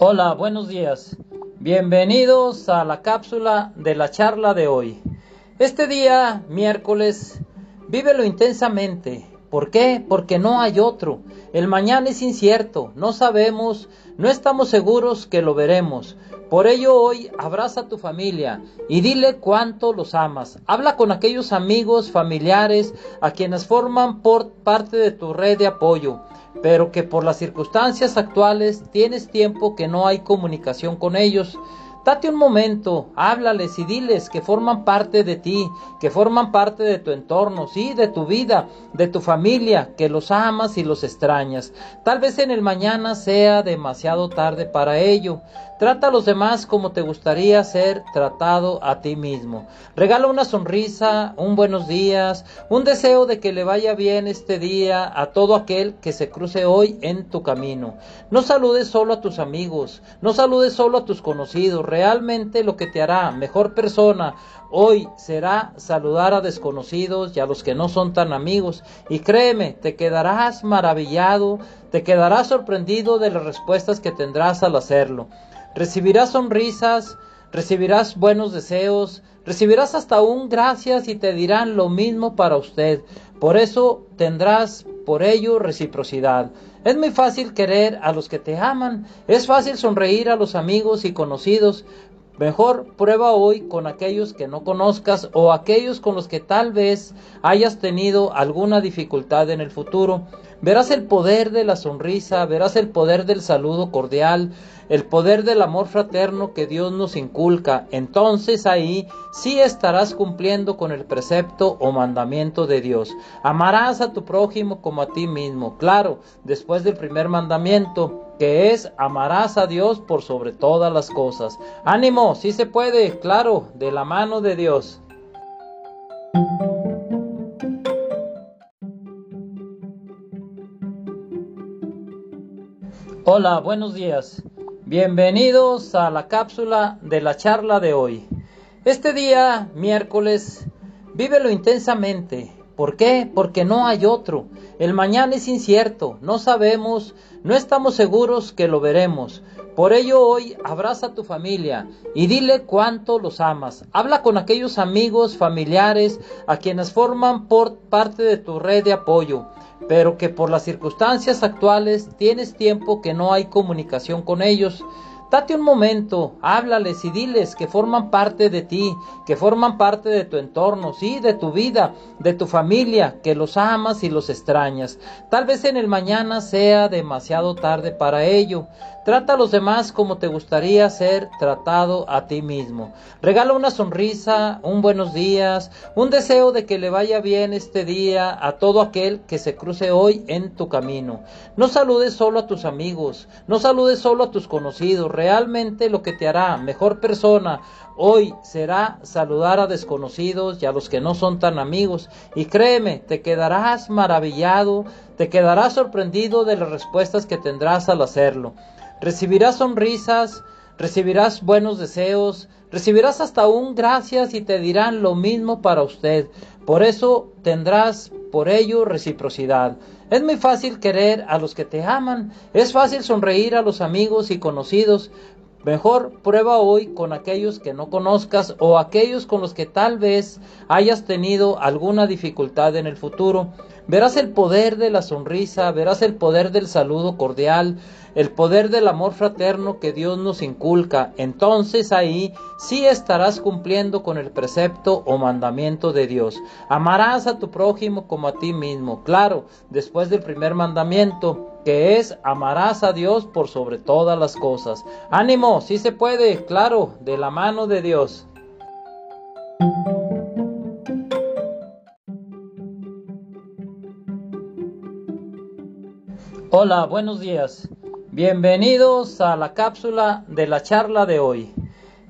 Hola, buenos días. Bienvenidos a la cápsula de la charla de hoy. Este día, miércoles, vívelo intensamente. ¿Por qué? Porque no hay otro. El mañana es incierto, no sabemos, no estamos seguros que lo veremos. Por ello hoy abraza a tu familia y dile cuánto los amas. Habla con aquellos amigos, familiares, a quienes forman por parte de tu red de apoyo pero que por las circunstancias actuales tienes tiempo que no hay comunicación con ellos. Date un momento, háblales y diles que forman parte de ti, que forman parte de tu entorno, sí, de tu vida, de tu familia, que los amas y los extrañas. Tal vez en el mañana sea demasiado tarde para ello. Trata a los demás como te gustaría ser tratado a ti mismo. Regala una sonrisa, un buenos días, un deseo de que le vaya bien este día a todo aquel que se cruce hoy en tu camino. No saludes solo a tus amigos, no saludes solo a tus conocidos. Realmente lo que te hará mejor persona hoy será saludar a desconocidos y a los que no son tan amigos. Y créeme, te quedarás maravillado, te quedarás sorprendido de las respuestas que tendrás al hacerlo. Recibirás sonrisas, recibirás buenos deseos, recibirás hasta un gracias y te dirán lo mismo para usted. Por eso tendrás por ello reciprocidad. Es muy fácil querer a los que te aman, es fácil sonreír a los amigos y conocidos. Mejor prueba hoy con aquellos que no conozcas o aquellos con los que tal vez hayas tenido alguna dificultad en el futuro. Verás el poder de la sonrisa, verás el poder del saludo cordial, el poder del amor fraterno que Dios nos inculca. Entonces ahí sí estarás cumpliendo con el precepto o mandamiento de Dios. Amarás a tu prójimo como a ti mismo. Claro, después del primer mandamiento, que es amarás a Dios por sobre todas las cosas. Ánimo, sí se puede, claro, de la mano de Dios. Hola, buenos días. Bienvenidos a la cápsula de la charla de hoy. Este día, miércoles, vívelo intensamente. ¿Por qué? Porque no hay otro. El mañana es incierto, no sabemos, no estamos seguros que lo veremos. Por ello hoy abraza a tu familia y dile cuánto los amas. Habla con aquellos amigos, familiares, a quienes forman por parte de tu red de apoyo pero que por las circunstancias actuales tienes tiempo que no hay comunicación con ellos. Date un momento, háblales y diles que forman parte de ti, que forman parte de tu entorno, sí, de tu vida, de tu familia, que los amas y los extrañas. Tal vez en el mañana sea demasiado tarde para ello. Trata a los demás como te gustaría ser tratado a ti mismo. Regala una sonrisa, un buenos días, un deseo de que le vaya bien este día a todo aquel que se cruce hoy en tu camino. No saludes solo a tus amigos, no saludes solo a tus conocidos realmente lo que te hará mejor persona hoy será saludar a desconocidos y a los que no son tan amigos. Y créeme, te quedarás maravillado, te quedarás sorprendido de las respuestas que tendrás al hacerlo. Recibirás sonrisas, recibirás buenos deseos, recibirás hasta un gracias y te dirán lo mismo para usted. Por eso tendrás por ello reciprocidad. Es muy fácil querer a los que te aman, es fácil sonreír a los amigos y conocidos. Mejor prueba hoy con aquellos que no conozcas o aquellos con los que tal vez hayas tenido alguna dificultad en el futuro. Verás el poder de la sonrisa, verás el poder del saludo cordial, el poder del amor fraterno que Dios nos inculca. Entonces ahí sí estarás cumpliendo con el precepto o mandamiento de Dios. Amarás a tu prójimo como a ti mismo. Claro, después del primer mandamiento, que es amarás a Dios por sobre todas las cosas. Ánimo, sí se puede, claro, de la mano de Dios. Hola, buenos días. Bienvenidos a la cápsula de la charla de hoy.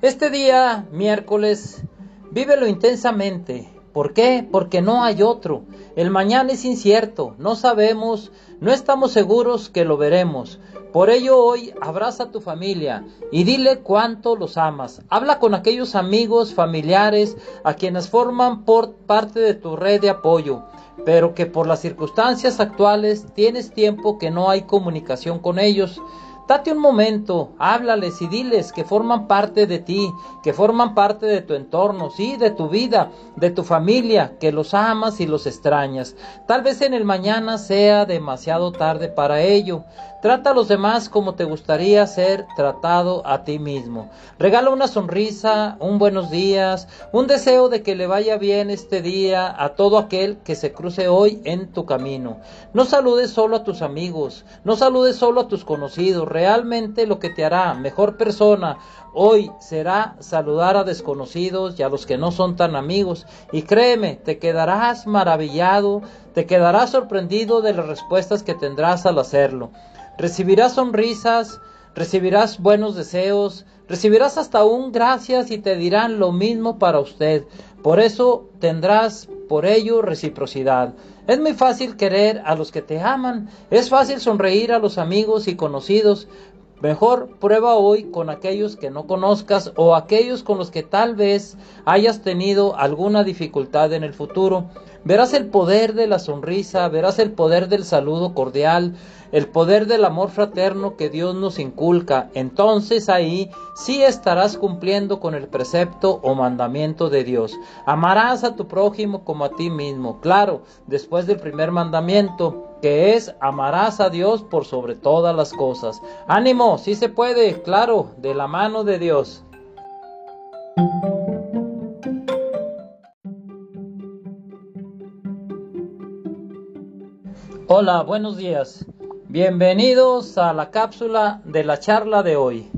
Este día, miércoles, vívelo intensamente. ¿Por qué? Porque no hay otro. El mañana es incierto, no sabemos, no estamos seguros que lo veremos. Por ello hoy abraza a tu familia y dile cuánto los amas. Habla con aquellos amigos, familiares, a quienes forman por parte de tu red de apoyo pero que por las circunstancias actuales tienes tiempo que no hay comunicación con ellos. Date un momento, háblales y diles que forman parte de ti, que forman parte de tu entorno, sí, de tu vida, de tu familia, que los amas y los extrañas. Tal vez en el mañana sea demasiado tarde para ello. Trata a los demás como te gustaría ser tratado a ti mismo. Regala una sonrisa, un buenos días, un deseo de que le vaya bien este día a todo aquel que se cruce hoy en tu camino. No saludes solo a tus amigos, no saludes solo a tus conocidos. Realmente lo que te hará mejor persona hoy será saludar a desconocidos y a los que no son tan amigos. Y créeme, te quedarás maravillado, te quedarás sorprendido de las respuestas que tendrás al hacerlo. Recibirás sonrisas, recibirás buenos deseos, recibirás hasta un gracias y te dirán lo mismo para usted. Por eso tendrás por ello reciprocidad. Es muy fácil querer a los que te aman, es fácil sonreír a los amigos y conocidos. Mejor prueba hoy con aquellos que no conozcas o aquellos con los que tal vez hayas tenido alguna dificultad en el futuro. Verás el poder de la sonrisa, verás el poder del saludo cordial, el poder del amor fraterno que Dios nos inculca. Entonces ahí sí estarás cumpliendo con el precepto o mandamiento de Dios. Amarás a tu prójimo como a ti mismo. Claro, después del primer mandamiento, que es amarás a Dios por sobre todas las cosas. Ánimo, sí se puede, claro, de la mano de Dios. Hola, buenos días. Bienvenidos a la cápsula de la charla de hoy.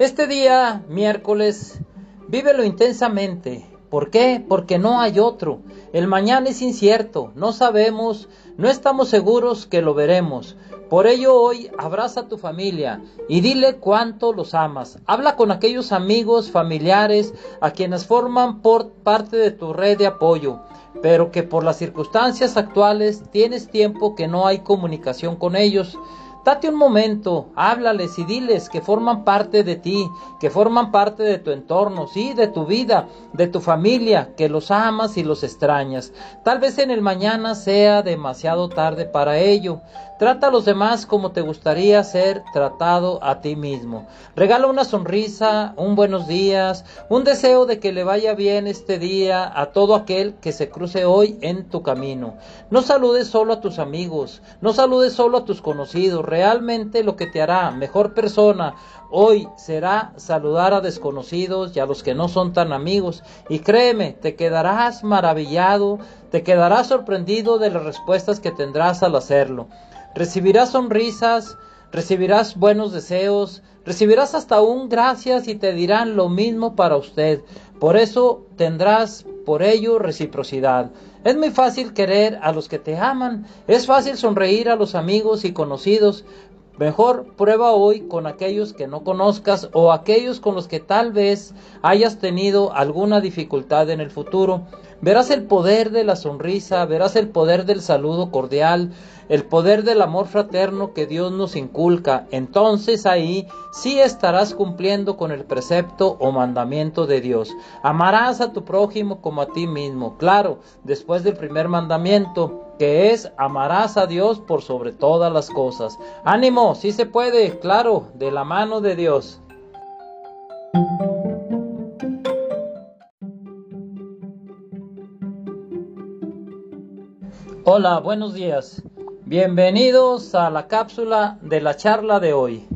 Este día, miércoles, vívelo intensamente. ¿Por qué? Porque no hay otro. El mañana es incierto, no sabemos, no estamos seguros que lo veremos. Por ello hoy abraza a tu familia y dile cuánto los amas. Habla con aquellos amigos, familiares, a quienes forman parte de tu red de apoyo pero que por las circunstancias actuales tienes tiempo que no hay comunicación con ellos. Date un momento, háblales y diles que forman parte de ti, que forman parte de tu entorno, sí, de tu vida, de tu familia, que los amas y los extrañas. Tal vez en el mañana sea demasiado tarde para ello. Trata a los demás como te gustaría ser tratado a ti mismo. Regala una sonrisa, un buenos días, un deseo de que le vaya bien este día a todo aquel que se cruce hoy en tu camino. No saludes solo a tus amigos, no saludes solo a tus conocidos realmente lo que te hará mejor persona hoy será saludar a desconocidos y a los que no son tan amigos. Y créeme, te quedarás maravillado, te quedarás sorprendido de las respuestas que tendrás al hacerlo. Recibirás sonrisas, recibirás buenos deseos, recibirás hasta un gracias y te dirán lo mismo para usted. Por eso tendrás por ello reciprocidad. Es muy fácil querer a los que te aman, es fácil sonreír a los amigos y conocidos. Mejor prueba hoy con aquellos que no conozcas o aquellos con los que tal vez hayas tenido alguna dificultad en el futuro. Verás el poder de la sonrisa, verás el poder del saludo cordial, el poder del amor fraterno que Dios nos inculca. Entonces ahí sí estarás cumpliendo con el precepto o mandamiento de Dios. Amarás a tu prójimo como a ti mismo. Claro, después del primer mandamiento, que es amarás a Dios por sobre todas las cosas. Ánimo, sí se puede, claro, de la mano de Dios. Hola, buenos días. Bienvenidos a la cápsula de la charla de hoy.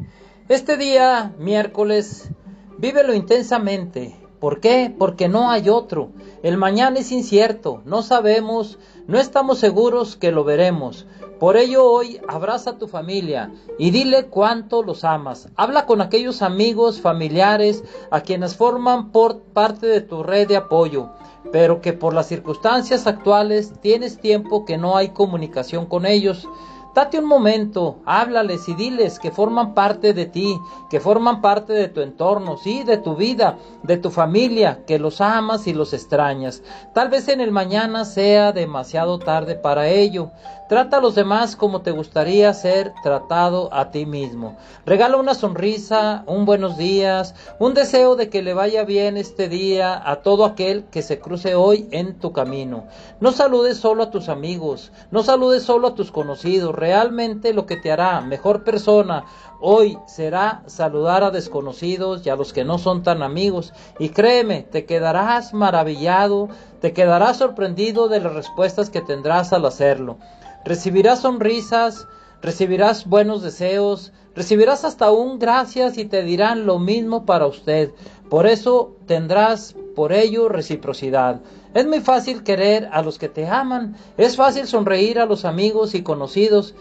Este día, miércoles, vívelo intensamente. ¿Por qué? Porque no hay otro. El mañana es incierto, no sabemos, no estamos seguros que lo veremos. Por ello hoy abraza a tu familia y dile cuánto los amas. Habla con aquellos amigos, familiares, a quienes forman por parte de tu red de apoyo pero que por las circunstancias actuales tienes tiempo que no hay comunicación con ellos. Date un momento, háblales y diles que forman parte de ti, que forman parte de tu entorno, sí, de tu vida, de tu familia, que los amas y los extrañas. Tal vez en el mañana sea demasiado tarde para ello. Trata a los demás como te gustaría ser tratado a ti mismo. Regala una sonrisa, un buenos días, un deseo de que le vaya bien este día a todo aquel que se cruce hoy en tu camino. No saludes solo a tus amigos, no saludes solo a tus conocidos realmente lo que te hará mejor persona hoy será saludar a desconocidos y a los que no son tan amigos. Y créeme, te quedarás maravillado, te quedarás sorprendido de las respuestas que tendrás al hacerlo. Recibirás sonrisas, recibirás buenos deseos, recibirás hasta un gracias y te dirán lo mismo para usted. Por eso tendrás por ello reciprocidad. Es muy fácil querer a los que te aman, es fácil sonreír a los amigos y conocidos.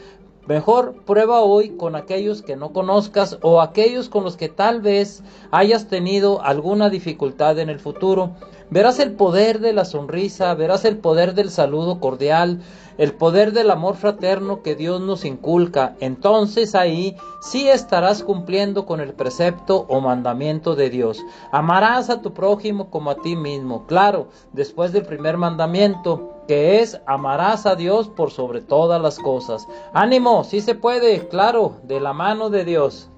Mejor prueba hoy con aquellos que no conozcas o aquellos con los que tal vez hayas tenido alguna dificultad en el futuro. Verás el poder de la sonrisa, verás el poder del saludo cordial, el poder del amor fraterno que Dios nos inculca, entonces ahí sí estarás cumpliendo con el precepto o mandamiento de Dios. Amarás a tu prójimo como a ti mismo, claro, después del primer mandamiento, que es amarás a Dios por sobre todas las cosas. Ánimo, sí se puede, claro, de la mano de Dios.